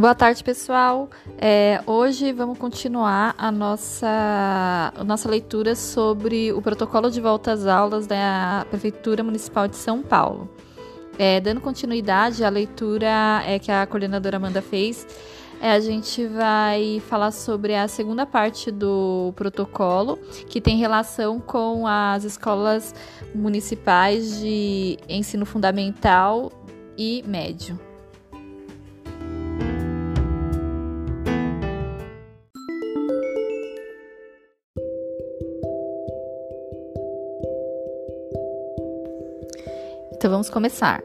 Boa tarde, pessoal. É, hoje vamos continuar a nossa, a nossa leitura sobre o protocolo de volta às aulas da Prefeitura Municipal de São Paulo. É, dando continuidade à leitura é, que a coordenadora Amanda fez, é, a gente vai falar sobre a segunda parte do protocolo, que tem relação com as escolas municipais de ensino fundamental e médio. Então vamos começar.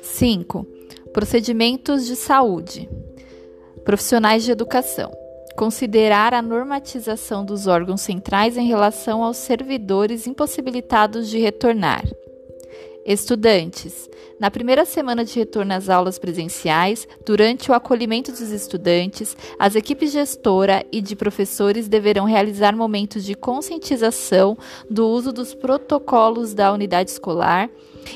5. Procedimentos de saúde. Profissionais de educação. Considerar a normatização dos órgãos centrais em relação aos servidores impossibilitados de retornar. Estudantes. Na primeira semana de retorno às aulas presenciais, durante o acolhimento dos estudantes, as equipes gestora e de professores deverão realizar momentos de conscientização do uso dos protocolos da unidade escolar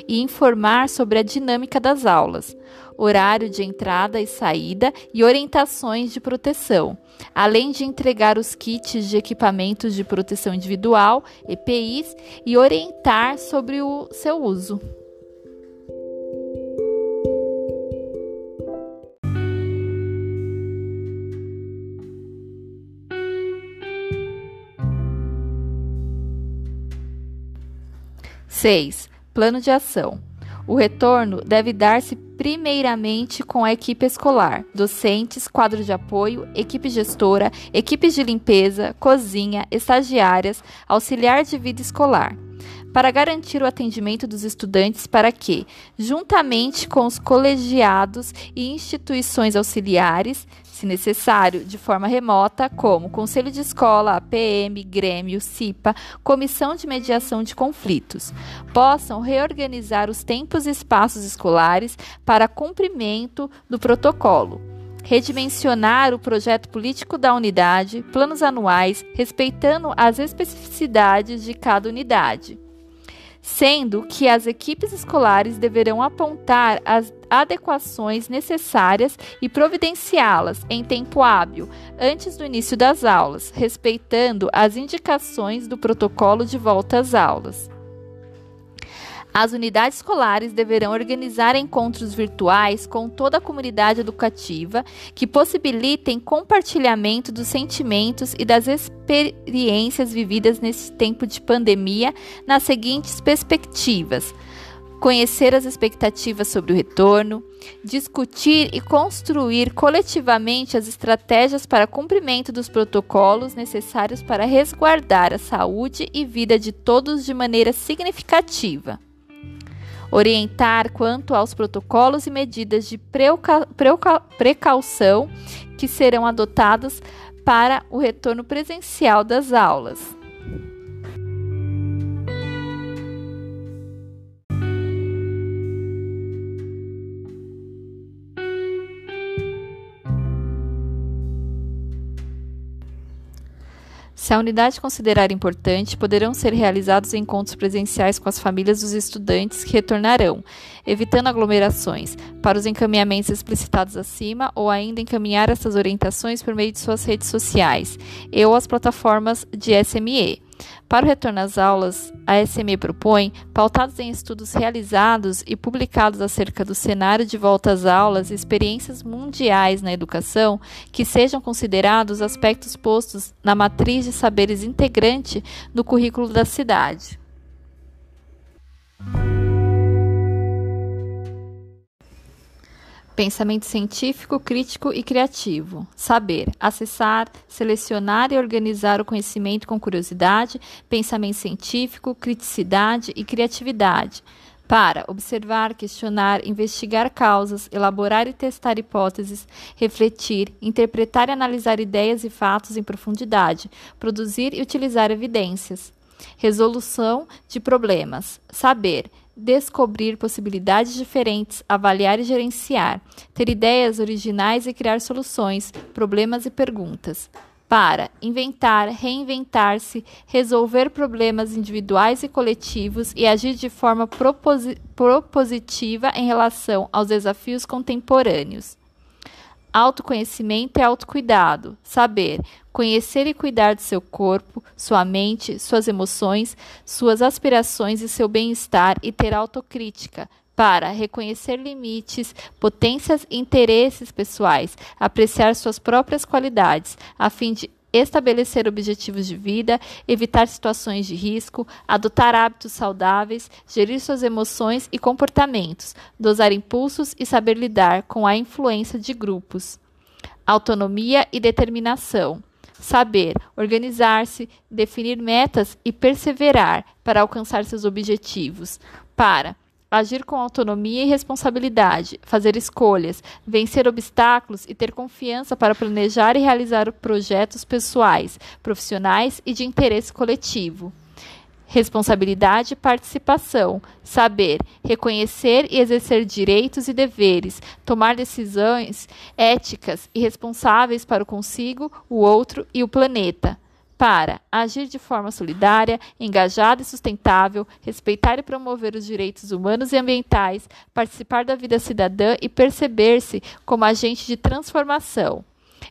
e informar sobre a dinâmica das aulas, horário de entrada e saída e orientações de proteção, além de entregar os kits de equipamentos de proteção individual, EPIs, e orientar sobre o seu uso. Seis. Plano de ação. O retorno deve dar-se primeiramente com a equipe escolar, docentes, quadro de apoio, equipe gestora, equipes de limpeza, cozinha, estagiárias, auxiliar de vida escolar. Para garantir o atendimento dos estudantes para que, juntamente com os colegiados e instituições auxiliares, se necessário, de forma remota, como Conselho de Escola, APM, Grêmio, CIPA, Comissão de Mediação de Conflitos, possam reorganizar os tempos e espaços escolares para cumprimento do protocolo. Redimensionar o projeto político da unidade, planos anuais, respeitando as especificidades de cada unidade. Sendo que as equipes escolares deverão apontar as adequações necessárias e providenciá-las em tempo hábil, antes do início das aulas, respeitando as indicações do protocolo de volta às aulas. As unidades escolares deverão organizar encontros virtuais com toda a comunidade educativa que possibilitem compartilhamento dos sentimentos e das experiências vividas nesse tempo de pandemia nas seguintes perspectivas: conhecer as expectativas sobre o retorno, discutir e construir coletivamente as estratégias para cumprimento dos protocolos necessários para resguardar a saúde e vida de todos de maneira significativa orientar quanto aos protocolos e medidas de precaução que serão adotados para o retorno presencial das aulas. Se a unidade considerar importante, poderão ser realizados encontros presenciais com as famílias dos estudantes que retornarão, evitando aglomerações, para os encaminhamentos explicitados acima ou ainda encaminhar essas orientações por meio de suas redes sociais e ou as plataformas de SME. Para o retorno às aulas, a SME propõe, pautados em estudos realizados e publicados acerca do cenário de volta às aulas e experiências mundiais na educação, que sejam considerados aspectos postos na matriz de saberes integrante no currículo da cidade. Pensamento científico, crítico e criativo. Saber, acessar, selecionar e organizar o conhecimento com curiosidade, pensamento científico, criticidade e criatividade. Para observar, questionar, investigar causas, elaborar e testar hipóteses, refletir, interpretar e analisar ideias e fatos em profundidade, produzir e utilizar evidências. Resolução de problemas. Saber, descobrir possibilidades diferentes, avaliar e gerenciar, ter ideias originais e criar soluções, problemas e perguntas. Para inventar, reinventar-se, resolver problemas individuais e coletivos e agir de forma proposi propositiva em relação aos desafios contemporâneos. Autoconhecimento é autocuidado. Saber conhecer e cuidar do seu corpo, sua mente, suas emoções, suas aspirações e seu bem-estar e ter autocrítica para reconhecer limites, potências e interesses pessoais, apreciar suas próprias qualidades, a fim de estabelecer objetivos de vida, evitar situações de risco, adotar hábitos saudáveis, gerir suas emoções e comportamentos, dosar impulsos e saber lidar com a influência de grupos. Autonomia e determinação. Saber organizar-se, definir metas e perseverar para alcançar seus objetivos. Para agir com autonomia e responsabilidade, fazer escolhas, vencer obstáculos e ter confiança para planejar e realizar projetos pessoais, profissionais e de interesse coletivo. Responsabilidade e participação. Saber, reconhecer e exercer direitos e deveres, tomar decisões éticas e responsáveis para o consigo, o outro e o planeta para agir de forma solidária, engajada e sustentável, respeitar e promover os direitos humanos e ambientais, participar da vida cidadã e perceber-se como agente de transformação.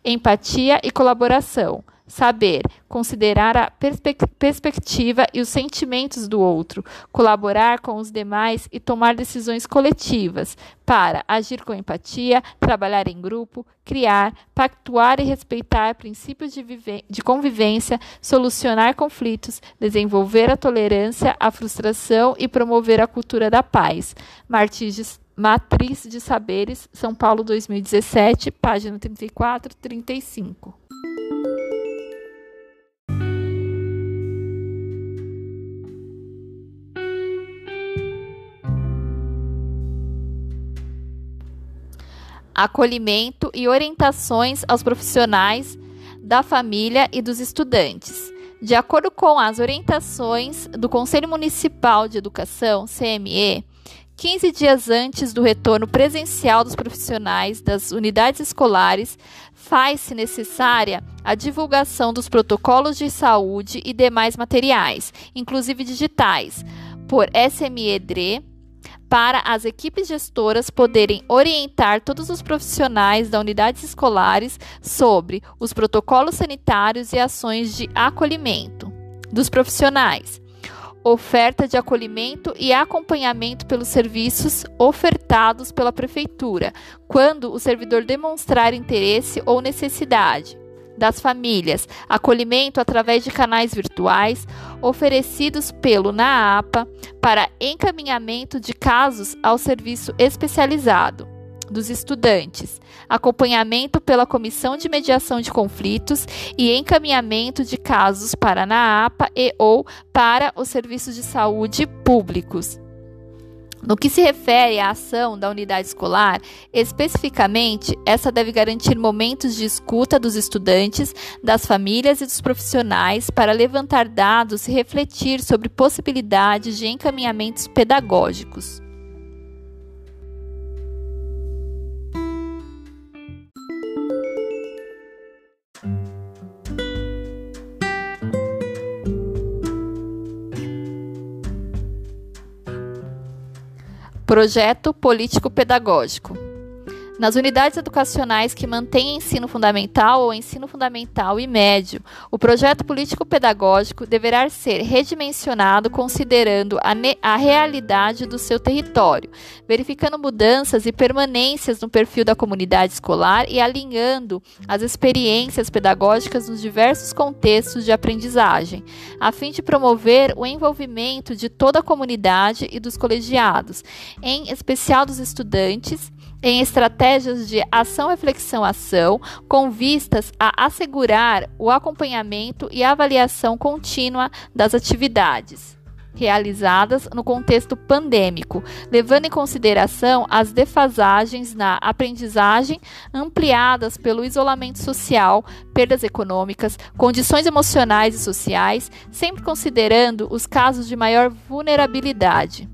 Empatia e colaboração saber, considerar a perspectiva e os sentimentos do outro, colaborar com os demais e tomar decisões coletivas, para agir com empatia, trabalhar em grupo, criar, pactuar e respeitar princípios de, de convivência, solucionar conflitos, desenvolver a tolerância, a frustração e promover a cultura da paz. Martins Matriz de Saberes, São Paulo 2017, página 34, 35. Acolhimento e orientações aos profissionais da família e dos estudantes. De acordo com as orientações do Conselho Municipal de Educação, CME, 15 dias antes do retorno presencial dos profissionais das unidades escolares, faz-se necessária a divulgação dos protocolos de saúde e demais materiais, inclusive digitais, por SME-DRE, para as equipes gestoras poderem orientar todos os profissionais da unidades escolares sobre os protocolos sanitários e ações de acolhimento dos profissionais. Oferta de acolhimento e acompanhamento pelos serviços ofertados pela Prefeitura, quando o servidor demonstrar interesse ou necessidade das famílias, acolhimento através de canais virtuais oferecidos pelo NAAPA para encaminhamento de casos ao serviço especializado dos estudantes, acompanhamento pela Comissão de Mediação de Conflitos e encaminhamento de casos para a NAAPA e ou para os serviços de saúde públicos. No que se refere à ação da unidade escolar, especificamente, essa deve garantir momentos de escuta dos estudantes, das famílias e dos profissionais para levantar dados e refletir sobre possibilidades de encaminhamentos pedagógicos. Projeto Político-Pedagógico. Nas unidades educacionais que mantêm ensino fundamental ou ensino fundamental e médio, o projeto político-pedagógico deverá ser redimensionado considerando a, a, realidade do seu território, verificando mudanças e permanências no perfil da comunidade escolar e alinhando as experiências pedagógicas nos diversos contextos de aprendizagem, a fim de promover o envolvimento de toda a comunidade e dos colegiados, em especial dos estudantes em estratégias de ação-reflexão-ação, com vistas a assegurar o acompanhamento e avaliação contínua das atividades realizadas no contexto pandêmico, levando em consideração as defasagens na aprendizagem ampliadas pelo isolamento social, perdas econômicas, condições emocionais e sociais, sempre considerando os casos de maior vulnerabilidade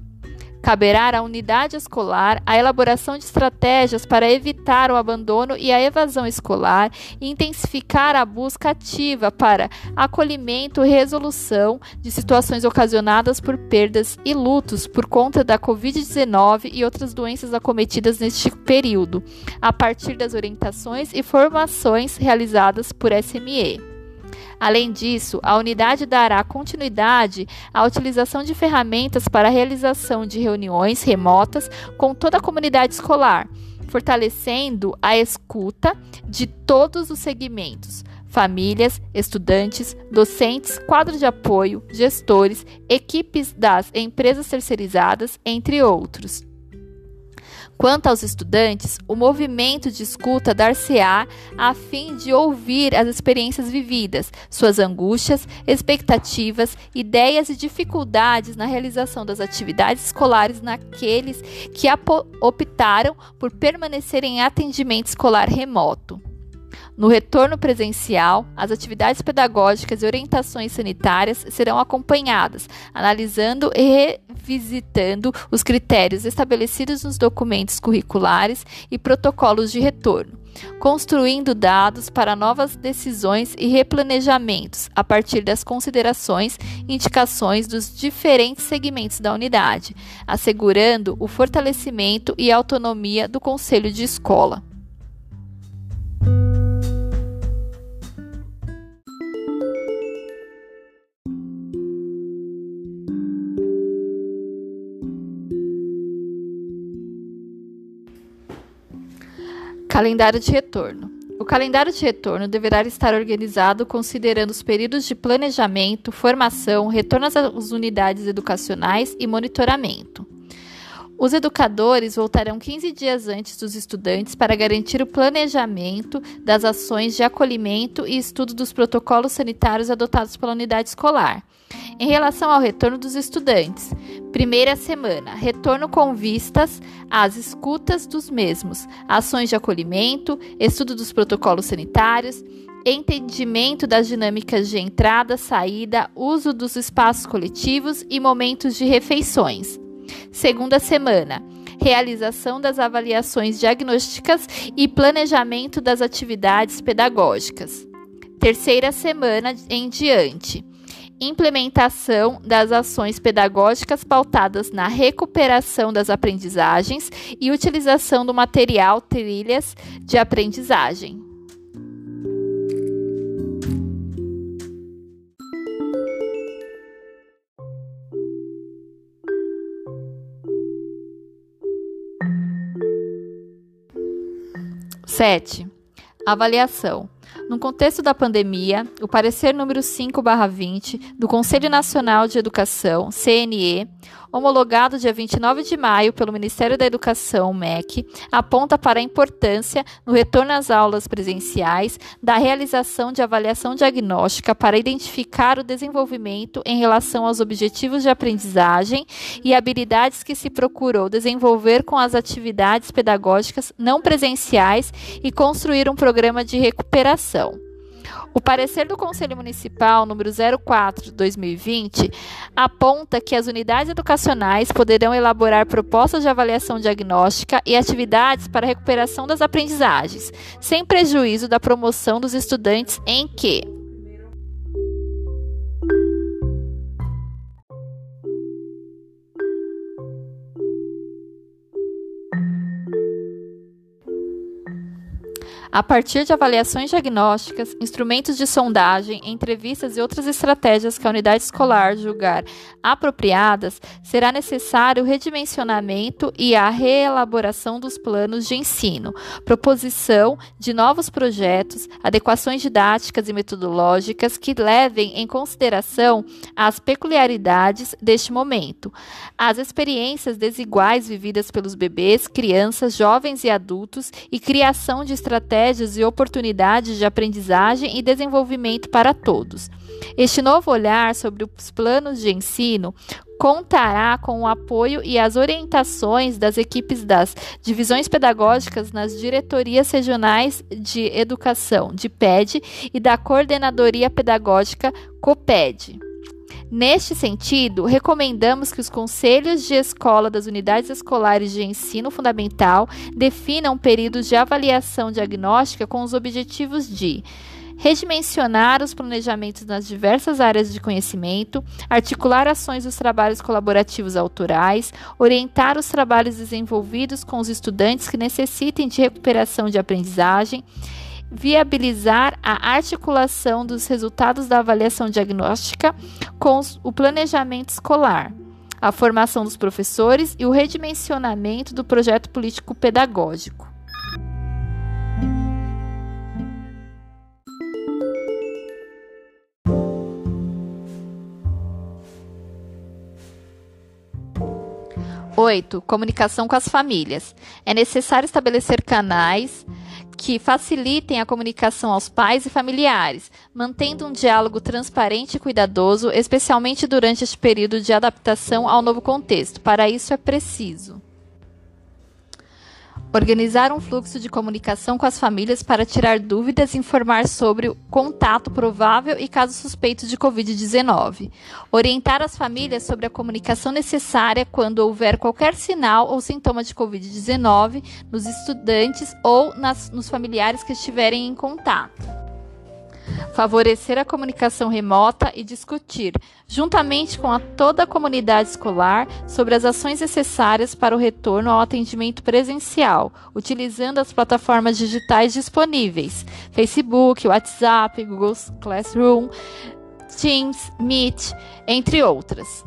Caberá à unidade escolar a elaboração de estratégias para evitar o abandono e a evasão escolar e intensificar a busca ativa para acolhimento e resolução de situações ocasionadas por perdas e lutos por conta da Covid-19 e outras doenças acometidas neste período, a partir das orientações e formações realizadas por SME. Além disso, a unidade dará continuidade à utilização de ferramentas para a realização de reuniões remotas com toda a comunidade escolar, fortalecendo a escuta de todos os segmentos, famílias, estudantes, docentes, quadro de apoio, gestores, equipes das empresas terceirizadas, entre outros. Quanto aos estudantes, o movimento de escuta dar-se-á a fim de ouvir as experiências vividas, suas angústias, expectativas, ideias e dificuldades na realização das atividades escolares naqueles que optaram por permanecer em atendimento escolar remoto. No retorno presencial, as atividades pedagógicas e orientações sanitárias serão acompanhadas, analisando e revisitando os critérios estabelecidos nos documentos curriculares e protocolos de retorno, construindo dados para novas decisões e replanejamentos a partir das considerações e indicações dos diferentes segmentos da unidade, assegurando o fortalecimento e autonomia do conselho de escola. Calendário de retorno. O calendário de retorno deverá estar organizado considerando os períodos de planejamento, formação, retorno às unidades educacionais e monitoramento. Os educadores voltarão 15 dias antes dos estudantes para garantir o planejamento das ações de acolhimento e estudo dos protocolos sanitários adotados pela unidade escolar. Em relação ao retorno dos estudantes, primeira semana, retorno com vistas às escutas dos mesmos, ações de acolhimento, estudo dos protocolos sanitários, entendimento das dinâmicas de entrada, saída, uso dos espaços coletivos e momentos de refeições. Segunda semana, realização das avaliações diagnósticas e planejamento das atividades pedagógicas. Terceira semana em diante, implementação das ações pedagógicas pautadas na recuperação das aprendizagens e utilização do material trilhas de aprendizagem. 7. Avaliação. No contexto da pandemia, o parecer número 5/20 do Conselho Nacional de Educação, CNE, homologado dia 29 de maio pelo Ministério da Educação, MEC, aponta para a importância no retorno às aulas presenciais da realização de avaliação diagnóstica para identificar o desenvolvimento em relação aos objetivos de aprendizagem e habilidades que se procurou desenvolver com as atividades pedagógicas não presenciais e construir um programa de recuperação. O parecer do Conselho Municipal número 04/2020 aponta que as unidades educacionais poderão elaborar propostas de avaliação diagnóstica e atividades para recuperação das aprendizagens, sem prejuízo da promoção dos estudantes em que 'A partir de avaliações diagnósticas, instrumentos de sondagem, entrevistas e outras estratégias que a unidade escolar julgar apropriadas, será necessário o redimensionamento e a reelaboração dos planos de ensino, proposição de novos projetos, adequações didáticas e metodológicas que levem em consideração as peculiaridades deste momento, as experiências desiguais vividas pelos bebês, crianças, jovens e adultos e criação de estratégias estratégias e oportunidades de aprendizagem e desenvolvimento para todos. Este novo olhar sobre os planos de ensino contará com o apoio e as orientações das equipes das divisões pedagógicas nas diretorias regionais de educação, de PED, e da Coordenadoria Pedagógica COPED. Neste sentido, recomendamos que os conselhos de escola das unidades escolares de ensino fundamental definam períodos de avaliação diagnóstica com os objetivos de redimensionar os planejamentos nas diversas áreas de conhecimento, articular ações dos trabalhos colaborativos autorais, orientar os trabalhos desenvolvidos com os estudantes que necessitem de recuperação de aprendizagem, viabilizar a articulação dos resultados da avaliação diagnóstica com o planejamento escolar, a formação dos professores e o redimensionamento do projeto político pedagógico. Oito, comunicação com as famílias. É necessário estabelecer canais que facilitem a comunicação aos pais e familiares, mantendo um diálogo transparente e cuidadoso, especialmente durante este período de adaptação ao novo contexto. Para isso é preciso Organizar um fluxo de comunicação com as famílias para tirar dúvidas e informar sobre o contato provável e casos suspeitos de Covid-19. Orientar as famílias sobre a comunicação necessária quando houver qualquer sinal ou sintoma de Covid-19 nos estudantes ou nas, nos familiares que estiverem em contato favorecer a comunicação remota e discutir, juntamente com a toda a comunidade escolar, sobre as ações necessárias para o retorno ao atendimento presencial, utilizando as plataformas digitais disponíveis: Facebook, WhatsApp, Google Classroom, Teams, Meet, entre outras.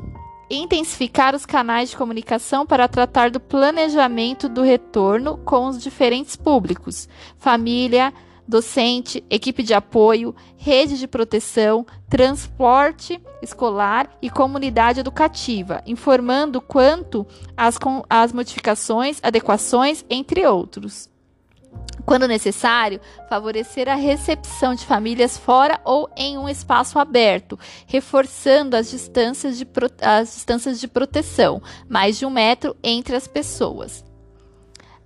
Intensificar os canais de comunicação para tratar do planejamento do retorno com os diferentes públicos, família, docente, equipe de apoio, rede de proteção, transporte escolar e comunidade educativa, informando quanto às, às modificações, adequações, entre outros. Quando necessário, favorecer a recepção de famílias fora ou em um espaço aberto, reforçando as distâncias de, as distâncias de proteção, mais de um metro entre as pessoas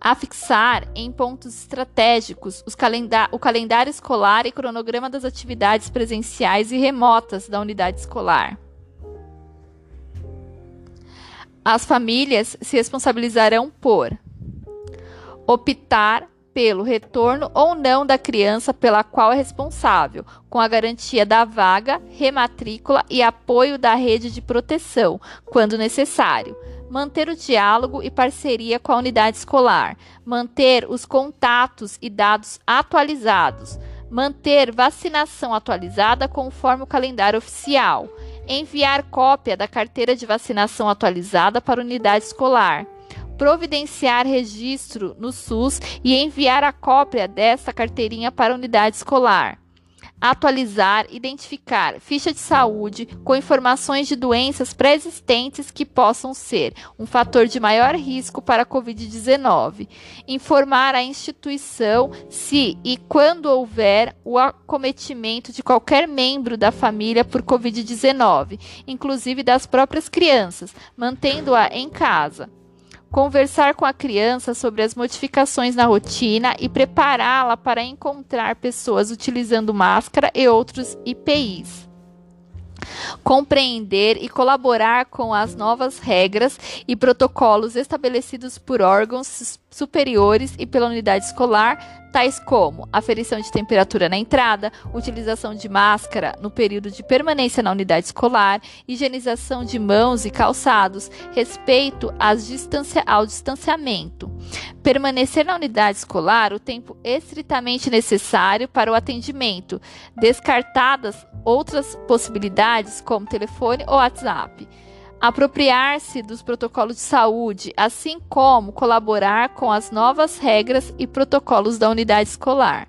a fixar em pontos estratégicos calendar o calendário escolar e cronograma das atividades presenciais e remotas da unidade escolar. As famílias se responsabilizarão por optar pelo retorno ou não da criança pela qual é responsável, com a garantia da vaga, rematrícula e apoio da rede de proteção, quando necessário manter o diálogo e parceria com a unidade escolar, manter os contatos e dados atualizados, manter vacinação atualizada conforme o calendário oficial, enviar cópia da carteira de vacinação atualizada para a unidade escolar, providenciar registro no SUS e enviar a cópia dessa carteirinha para a unidade escolar atualizar, identificar ficha de saúde com informações de doenças pré-existentes que possam ser um fator de maior risco para a Covid-19, informar a instituição se e quando houver o acometimento de qualquer membro da família por Covid-19, inclusive das próprias crianças, mantendo-a em casa conversar com a criança sobre as modificações na rotina e prepará-la para encontrar pessoas utilizando máscara e outros IPIs. Compreender e colaborar com as novas regras e protocolos estabelecidos por órgãos superiores e pela unidade escolar tais como aferição de temperatura na entrada, utilização de máscara no período de permanência na unidade escolar, higienização de mãos e calçados, respeito distancia ao distanciamento, permanecer na unidade escolar o tempo estritamente necessário para o atendimento, descartadas outras possibilidades como telefone ou WhatsApp apropriar-se dos protocolos de saúde, assim como colaborar com as novas regras e protocolos da unidade escolar.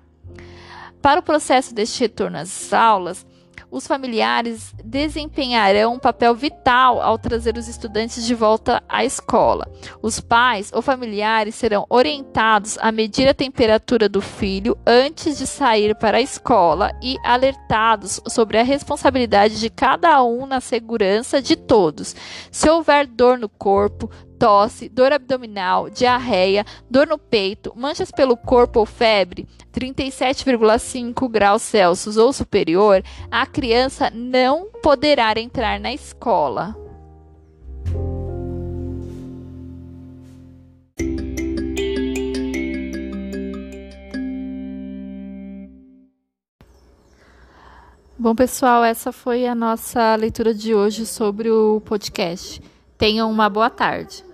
Para o processo deste retorno às aulas, os familiares desempenharão um papel vital ao trazer os estudantes de volta à escola. Os pais ou familiares serão orientados a medir a temperatura do filho antes de sair para a escola e alertados sobre a responsabilidade de cada um na segurança de todos. Se houver dor no corpo, tosse, dor abdominal, diarreia, dor no peito, manchas pelo corpo ou febre, 37,5 graus Celsius ou superior, a criança não poderá entrar na escola. Bom, pessoal, essa foi a nossa leitura de hoje sobre o podcast. Tenham uma boa tarde.